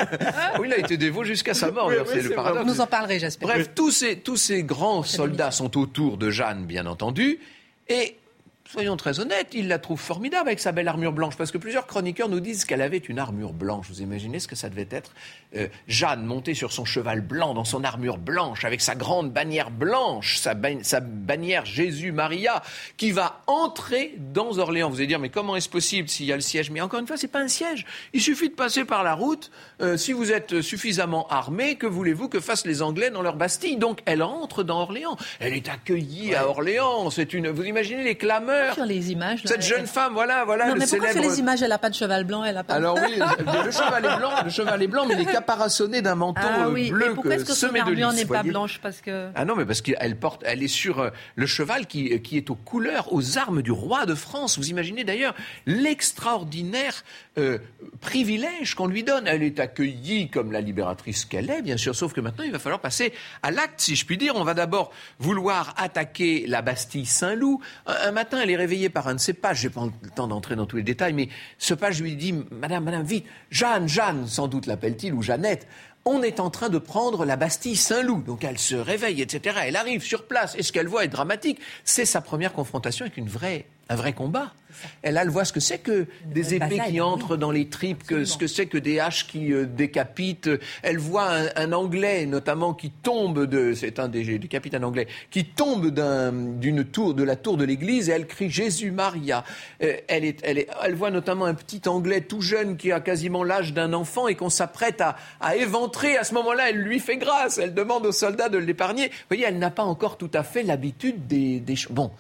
oui, il a été dévot jusqu'à sa mort. c'est le paradoxe. Vous nous en parlerez, j'espère. Bref, tous ces tous ces grands soldats sont autour de Jeanne, bien entendu. Et soyons très honnêtes, il la trouve formidable avec sa belle armure blanche, parce que plusieurs chroniqueurs nous disent qu'elle avait une armure blanche. Vous imaginez ce que ça devait être euh, Jeanne montée sur son cheval blanc, dans son armure blanche, avec sa grande bannière blanche, sa, bannière Jésus-Maria, qui va entrer dans Orléans. Vous allez dire, mais comment est-ce possible s'il y a le siège? Mais encore une fois, c'est pas un siège. Il suffit de passer par la route. Euh, si vous êtes suffisamment armé, que voulez-vous que fassent les Anglais dans leur Bastille? Donc, elle entre dans Orléans. Elle est accueillie à Orléans. C'est une. Vous imaginez les clameurs Sur les images. Cette jeune femme, voilà, voilà. Non, mais pourquoi sur les images, elle n'a pas de cheval blanc, elle a pas. Alors oui, le cheval est blanc, le cheval est blanc, mais les caparaçonné d'un manteau ah, euh, oui. bleu pourquoi est-ce que son armure n'est pas blanche parce que Ah non, mais parce qu'elle porte, elle est sur euh, le cheval qui, qui est aux couleurs, aux armes du roi de France. Vous imaginez d'ailleurs l'extraordinaire euh, privilège qu'on lui donne. Elle est accueillie comme la libératrice qu'elle est, bien sûr, sauf que maintenant il va falloir passer à l'acte, si je puis dire. On va d'abord vouloir attaquer la Bastille Saint-Loup. Un, matin, matin, elle est réveillée par un de ses pages. J'ai pas le temps d'entrer dans tous les détails, mais ce page lui dit Madame, Madame, vite, Jeanne, Jeanne, sans doute l'appelle-t-il, ou Jeannette, on est en train de prendre la Bastille Saint-Loup. Donc elle se réveille, etc. Elle arrive sur place. Et ce qu'elle voit est dramatique. C'est sa première confrontation avec une vraie un vrai combat. Elle, elle voit ce que c'est que des épées qui entrent dans les tripes, que, ce que c'est que des haches qui euh, décapitent. Elle voit un, Anglais, notamment, qui tombe de, c'est un des, des capitaines anglais, qui tombe d'une tour, de la tour de l'église, et elle crie Jésus Maria. Euh, elle, est, elle, est, elle voit notamment un petit Anglais tout jeune qui a quasiment l'âge d'un enfant et qu'on s'apprête à, à, éventrer. À ce moment-là, elle lui fait grâce. Elle demande aux soldats de l'épargner. Vous voyez, elle n'a pas encore tout à fait l'habitude des, des Bon,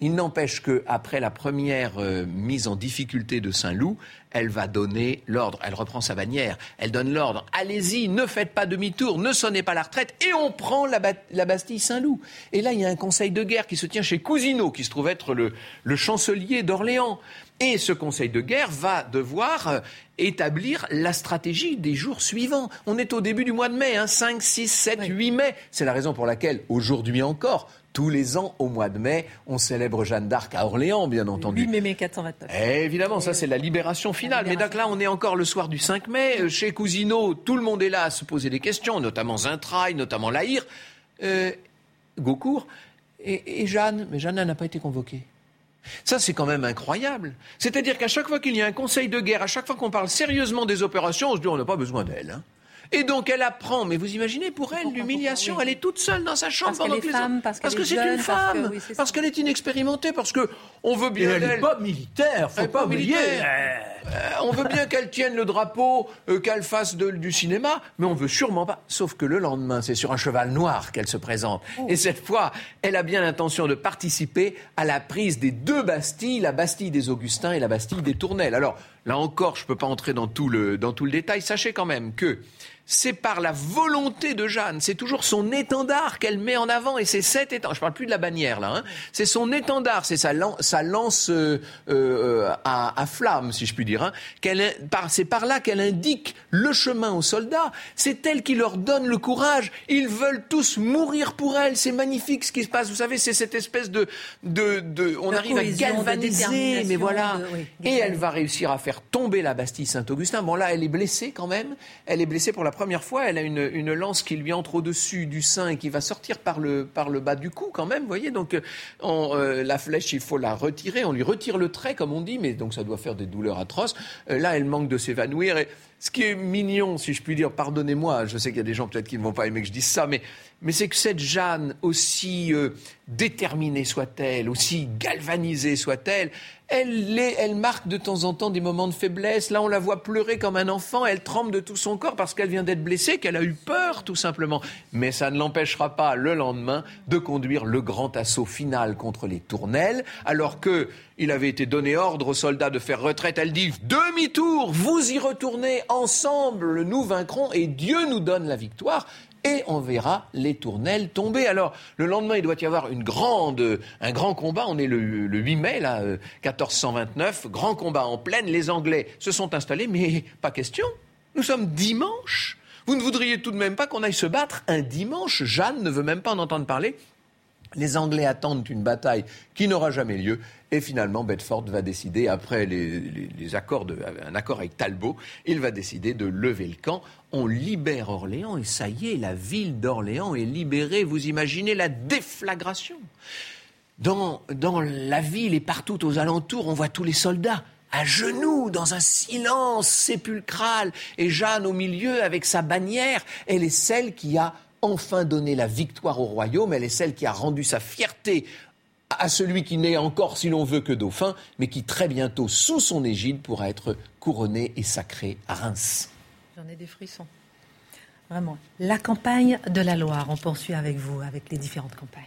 il n'empêche qu'après la première euh, mise en difficulté de Saint-Loup, elle va donner l'ordre, elle reprend sa bannière, elle donne l'ordre, allez-y, ne faites pas demi-tour, ne sonnez pas la retraite, et on prend la, Bastille Saint-Loup. Et là, il y a un conseil de guerre qui se tient chez Cousineau, qui se trouve être le, chancelier d'Orléans. Et ce conseil de guerre va devoir euh, établir la stratégie des jours suivants. On est au début du mois de mai, 5, 6, 7, 8 mai. C'est la raison pour laquelle, aujourd'hui encore, tous les ans, au mois de mai, on célèbre Jeanne d'Arc à Orléans, bien entendu. 8 mai 1429. évidemment, ça c'est la libération finale. Mais donc là, on est encore le soir du 5 mai. Euh, chez Cousineau, tout le monde est là à se poser des questions, notamment Zintraille, notamment Lahire, euh, Gaucourt. Et, Jeanne, mais Jeanne n'a pas été convoquée. Ça, c'est quand même incroyable. C'est-à-dire qu'à chaque fois qu'il y a un conseil de guerre, à chaque fois qu'on parle sérieusement des opérations, on se dit on n'a pas besoin d'elle. Hein. Et donc elle apprend, mais vous imaginez pour elle l'humiliation, elle est toute seule dans sa chambre parce pendant Parce, que c'est une femme, parce qu'elle est inexpérimentée, parce que on veut bien. elle n'est pas militaire, faut pas, oublier. Euh, on veut bien qu'elle tienne le drapeau, euh, qu'elle fasse du cinéma, mais on veut sûrement pas. Sauf que le lendemain, c'est sur un cheval noir qu'elle se présente. Oh. Et cette fois, elle a bien l'intention de participer à la prise des deux Bastilles, la Bastille des Augustins et la Bastille des Tournelles. Alors là encore, je ne peux pas entrer dans tout le dans tout le détail. Sachez quand même que c'est par la volonté de Jeanne, c'est toujours son étendard qu'elle met en avant, et c'est cet étendard, je parle plus de la bannière là, hein. c'est son étendard, c'est sa, lance euh, euh, à, flamme, si je puis dire, hein. c'est par là qu'elle indique le chemin aux soldats, c'est elle qui leur donne le courage, ils veulent tous mourir pour elle, c'est magnifique ce qui se passe, vous savez, c'est cette espèce de... de, on arrive à galvaniser, mais voilà, et elle va réussir à faire tomber la Bastille Saint-Augustin, bon là, elle est blessée quand même, elle est blessée pour la première fois, elle a une, lance qui lui entre au-dessus du sein et qui va sortir par le, par le bas du cou quand même, voyez. Donc euh, euh, la flèche, il faut la retirer, on lui retire le trait comme on dit, mais donc ça doit faire des douleurs atroces. Euh, là, elle manque de s'évanouir. Ce qui est mignon, si je puis dire, pardonnez-moi, je sais qu'il y a des gens peut-être qui ne vont pas aimer que je dise ça, mais mais c'est que cette Jeanne, aussi euh, déterminée soit-elle, aussi galvanisée soit-elle, elle, elle marque de temps en temps des moments de faiblesse. Là, on la voit pleurer comme un enfant, elle tremble de tout son corps parce qu'elle vient d'être blessée, qu'elle a eu peur, tout simplement. Mais ça ne l'empêchera pas, le lendemain, de conduire le grand assaut final contre les tournelles, alors que il avait été donné ordre aux soldats de faire retraite. Elle dit demi-tour, vous y retournez ensemble, nous vaincrons et Dieu nous donne la victoire et on verra les tournelles tomber. Alors, le lendemain, il doit y avoir une grande, un grand combat. On est le, 8 mai, là, 1429, euh, grand combat en pleine. Les Anglais se sont installés, mais pas question. Nous sommes dimanche. Vous ne voudriez tout de même pas qu'on aille se battre un dimanche Jeanne ne veut même pas en entendre parler. Les Anglais attendent une bataille qui n'aura jamais lieu. Et finalement, Bedford va décider, après les, accords un accord avec Talbot, il va décider de lever le camp. On libère Orléans et ça y est, la ville d'Orléans est libérée. Vous imaginez la déflagration. Dans, dans la ville et partout aux alentours, on voit tous les soldats à genoux, dans un silence sépulcral. Et Jeanne au milieu, avec sa bannière, elle est celle qui a enfin donné la victoire au royaume, elle est celle qui a rendu sa fierté à celui qui n'est encore, si l'on veut, que dauphin, mais qui très bientôt, sous son égide, pourra être couronné et sacré à Reims. J'en ai des frissons. Vraiment. La campagne de la Loire, on poursuit avec vous, avec les différentes campagnes.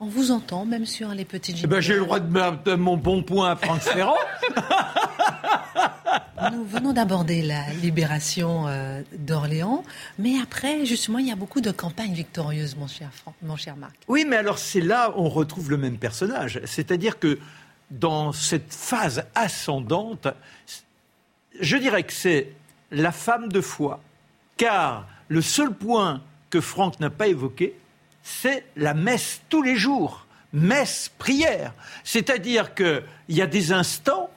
On vous entend, même sur les petites eh ben, J'ai le droit de mettre mon bon point à Franck Ferrand. Nous venons d'aborder la libération euh, d'Orléans, mais après, justement, il y a beaucoup de campagnes victorieuses, mon cher, mon cher Marc. Oui, mais alors c'est là où on retrouve le même personnage. C'est-à-dire que dans cette phase ascendante, je dirais que c'est la femme de foi, car le seul point que Franck n'a pas évoqué, c'est la messe tous les jours, messe, prière. C'est-à-dire qu'il y a des instants,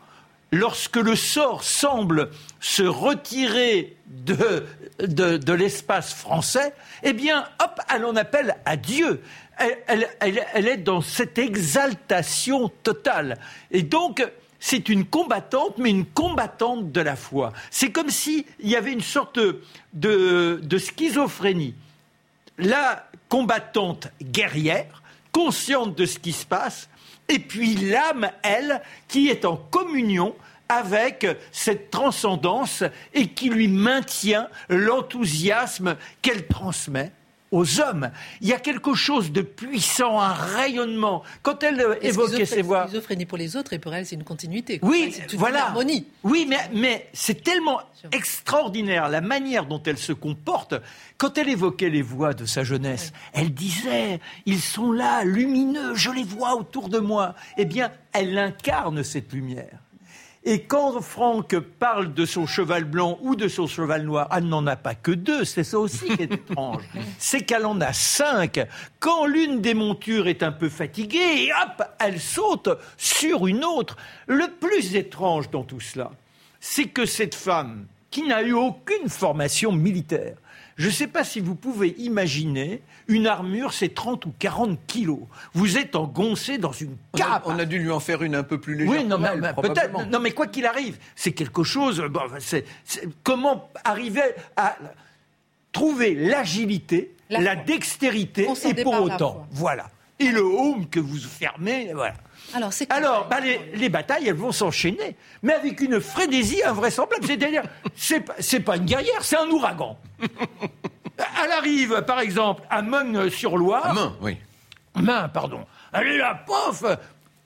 lorsque le sort semble se retirer de, de, l'espace français, eh bien, hop, elle en appelle à Dieu. Elle, est dans cette exaltation totale. Et donc, c'est une combattante, mais une combattante de la foi. C'est comme s'il y avait une sorte de, de schizophrénie. La combattante guerrière, consciente de ce qui se passe, et puis l'âme, elle, qui est en communion avec cette transcendance et qui lui maintient l'enthousiasme qu'elle transmet aux hommes. Il y a quelque chose de puissant, un rayonnement. Quand elle évoquait ces voix. Schizophrénie pour les autres et pour elle, c'est une continuité. Oui, c'est voilà. Une harmonie. Oui, mais, mais c'est tellement extraordinaire la manière dont elle se comporte. Quand elle évoquait les voix de sa jeunesse, elle disait Ils sont là, lumineux, je les vois autour de moi. Eh bien, elle incarne cette lumière. Et quand Franck parle de son cheval blanc ou de son cheval noir, elle n'en a pas que deux, c'est ça aussi qui est étrange. C'est qu'elle en a cinq. Quand l'une des montures est un peu fatiguée, hop, elle saute sur une autre. Le plus étrange dans tout cela, c'est que cette femme, qui n'a eu aucune formation militaire, je ne sais pas si vous pouvez imaginer, une armure, c'est 30 ou 40 kilos. Vous êtes engoncé dans une cape. On a, dû lui en faire une un peu plus légère. Oui, non, mais, peut-être. Non, mais quoi qu'il arrive, c'est quelque chose. comment arriver à trouver l'agilité, la, dextérité, et pour autant, voilà. Et le home que vous fermez, voilà. Alors, Alors bah, les, batailles, elles vont s'enchaîner, mais avec une frénésie invraisemblable. C'est-à-dire, c'est, c'est pas une guerrière, c'est un ouragan. Elle arrive, par exemple, à Meung-sur-Loire. À Main, oui. Main, pardon. Elle est là, pof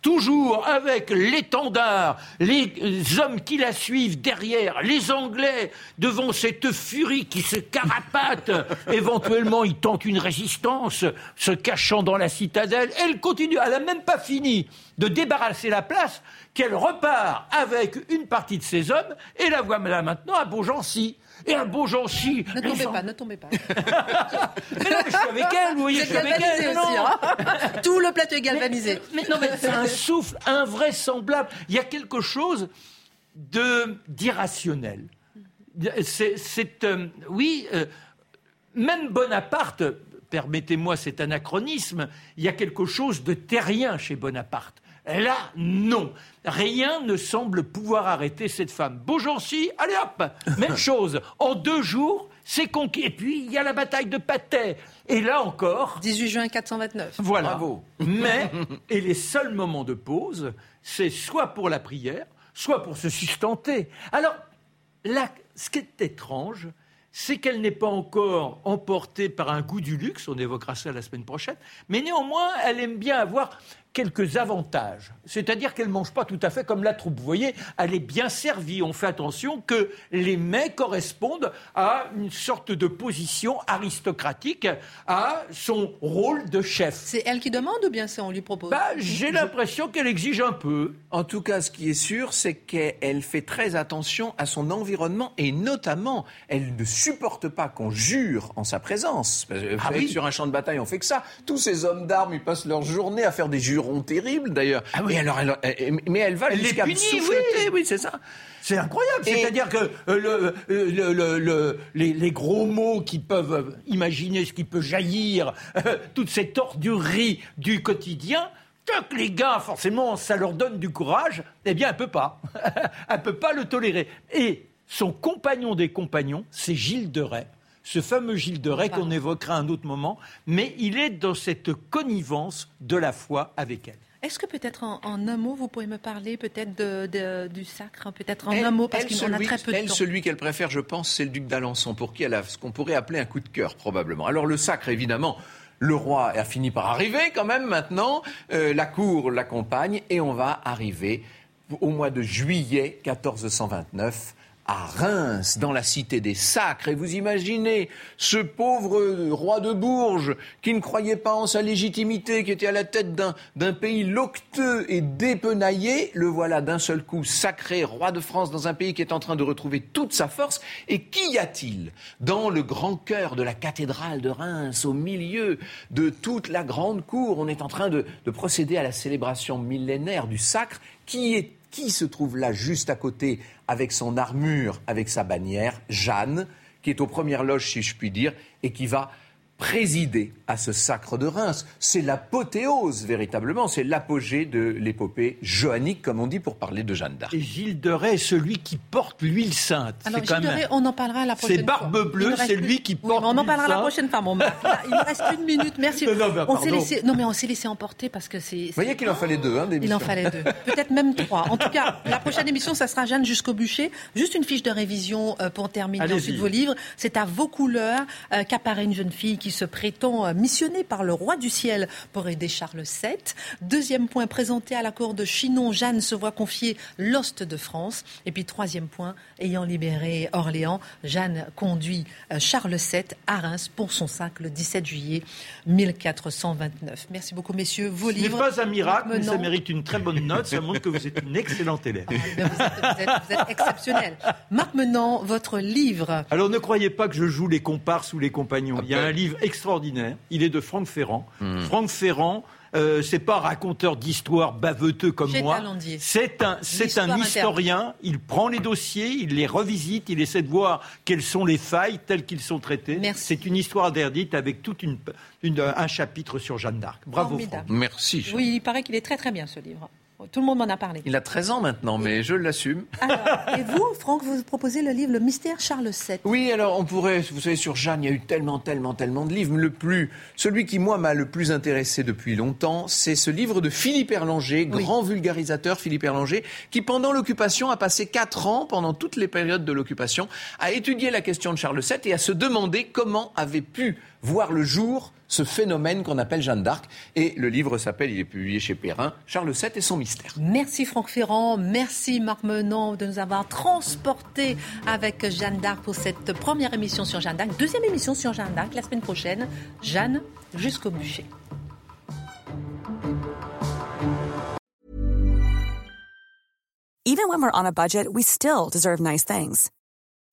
toujours avec l'étendard, les hommes qui la suivent derrière, les Anglais devant cette furie qui se carapate. Éventuellement, ils tentent une résistance, se cachant dans la citadelle. Elle continue, elle n'a même pas fini de débarrasser la place qu'elle repart avec une partie de ses hommes et la voilà maintenant à Beaugency et un beau Jancy. Ne tombez pas, ne tombez pas. mais non, mais je suis avec elle, vous voyez, je suis avec elle. Aussi, hein Tout le plateau est galvanisé. Mais, non, mais c'est un souffle invraisemblable. Il y a quelque chose de d'irrationnel. C'est, euh, oui, euh, même Bonaparte, permettez-moi cet anachronisme, il y a quelque chose de terrien chez Bonaparte. Là, non. Rien ne semble pouvoir arrêter cette femme. Beaugency, allez hop, même chose. En deux jours, c'est conquis. Et puis, il y a la bataille de Patay. Et là encore. 18 juin 429. Voilà. Bravo. Mais, et les seuls moments de pause, c'est soit pour la prière, soit pour se sustenter. Alors, là, ce qui est étrange, c'est qu'elle n'est pas encore emportée par un goût du luxe, on évoquera ça la semaine prochaine, mais néanmoins, elle aime bien avoir quelques avantages. C'est-à-dire qu'elle ne mange pas tout à fait comme la troupe. Vous voyez, elle est bien servie. On fait attention que les mets correspondent à une sorte de position aristocratique, à son rôle de chef. C'est elle qui demande ou bien c'est on lui propose? Bah, J'ai l'impression qu'elle exige un peu. En tout cas, ce qui est sûr, c'est qu'elle fait très attention à son environnement et notamment, elle ne supporte pas qu'on jure en sa présence. ah oui. Sur un champ de bataille, on fait que ça. Tous ces hommes d'armes, ils passent leur journée à faire des jurons terrible d'ailleurs. Ah oui, alors, mais elle va jusqu'à oui, oui c'est ça. C'est incroyable. C'est-à-dire que euh, le, les, gros mots qui peuvent imaginer ce qui peut jaillir, euh, toute cette ordurerie du quotidien, que les gars, forcément, ça leur donne du courage, eh bien, elle peut pas. elle peut pas le tolérer. Et son compagnon des compagnons, c'est Gilles de Rais ce fameux Gilles de Rais qu'on évoquera à un autre moment, mais il est dans cette connivence de la foi avec elle. Est-ce que peut-être en, un mot, vous pouvez me parler peut-être du sacre, peut-être en un mot, parce qu'on a très peu de elle, Celui qu'elle préfère, je pense, c'est le duc d'Alençon, pour qui elle a ce qu'on pourrait appeler un coup de cœur, probablement. Alors le sacre, évidemment, le roi a fini par arriver quand même maintenant, euh, la cour l'accompagne, et on va arriver au mois de juillet 1429 à Reims, dans la cité des Sacres. Et vous imaginez ce pauvre roi de Bourges qui ne croyait pas en sa légitimité, qui était à la tête d'un pays locteux et dépenaillé. Le voilà d'un seul coup sacré roi de France dans un pays qui est en train de retrouver toute sa force. Et qui y a-t-il dans le grand cœur de la cathédrale de Reims, au milieu de toute la grande cour? On est en train de, de procéder à la célébration millénaire du sacre. Qui est qui se trouve là juste à côté avec son armure, avec sa bannière? Jeanne, qui est aux premières loges, si je puis dire, et qui va présider à ce sacre de Reims. C'est l'apothéose, véritablement, c'est l'apogée de l'épopée johannique, comme on dit, pour parler de Jeanne d'Arc. Et Gilles de Rais est celui qui porte l'huile sainte. Alors, Gilles de Rais, on en parlera la prochaine fois. C'est Barbe Bleue, c'est lui qui porte oui, On en parlera la prochaine fois, mon Il me reste une minute, merci. Non, non, on laissé... non mais on s'est laissé emporter parce que c'est... Vous voyez qu'il en fallait deux, hein, Il en fallait deux. Peut-être même trois. En tout cas, la prochaine émission, ça sera Jeanne jusqu'au bûcher. Juste une fiche de révision euh, pour terminer ensuite vos livres. C'est à vos couleurs euh, qu'apparaît une jeune fille qui se prétend euh, missionné par le roi du ciel pour aider Charles VII. Deuxième point, présenté à la cour de Chinon, Jeanne se voit confier l'ost de France. Et puis troisième point, ayant libéré Orléans, Jeanne conduit euh, Charles VII à Reims pour son sac le 17 juillet 1429. Merci beaucoup, messieurs. Vos Ce n'est pas un miracle, mais ça mérite une très bonne note. Ça montre que vous êtes une excellente élève. Ah, vous, êtes, vous, êtes, exceptionnel. Marc Menant, votre livre. Alors ne croyez pas que je joue les comparses ou les compagnons. Il y a un livre extraordinaire il est de Franck Ferrand. Hmm. Franck Ferrand, euh, c'est pas raconteur d'histoire baveuteux comme moi. C'est un, c'est un historien. Il prend les dossiers, il les revisite, il essaie de voir quelles sont les failles telles qu'ils sont traitées. C'est une histoire interdite avec tout une, un chapitre sur Jeanne d'Arc. Bravo. Merci. Oui, il paraît qu'il est très très bien ce livre. Tout le monde m'en a parlé. Il a 13 ans maintenant, mais je l'assume. et vous, Franck, vous proposez le livre Le mystère Charles VII. Oui, alors on pourrait, vous savez, sur Jeanne, il y a eu tellement, tellement, tellement de livres. Le plus, celui qui, moi, m'a le plus intéressé depuis longtemps, c'est ce livre de Philippe Erlanger, grand vulgarisateur Philippe Erlanger, qui, pendant l'occupation, a passé 4 ans, pendant toutes les périodes de l'occupation, à étudier la question de Charles VII et à se demander comment avait pu voir le jour ce phénomène qu'on appelle Jeanne d'Arc. Et le livre s'appelle, il est publié chez Perrin, Charles VII et son mystère. Merci Franck Ferrand, merci Marc Menant de nous avoir transporté avec Jeanne d'Arc pour cette première émission sur Jeanne d'Arc. Deuxième émission sur Jeanne d'Arc la semaine prochaine. Jeanne jusqu'au bûcher. Even when we're on a budget, we still deserve nice things.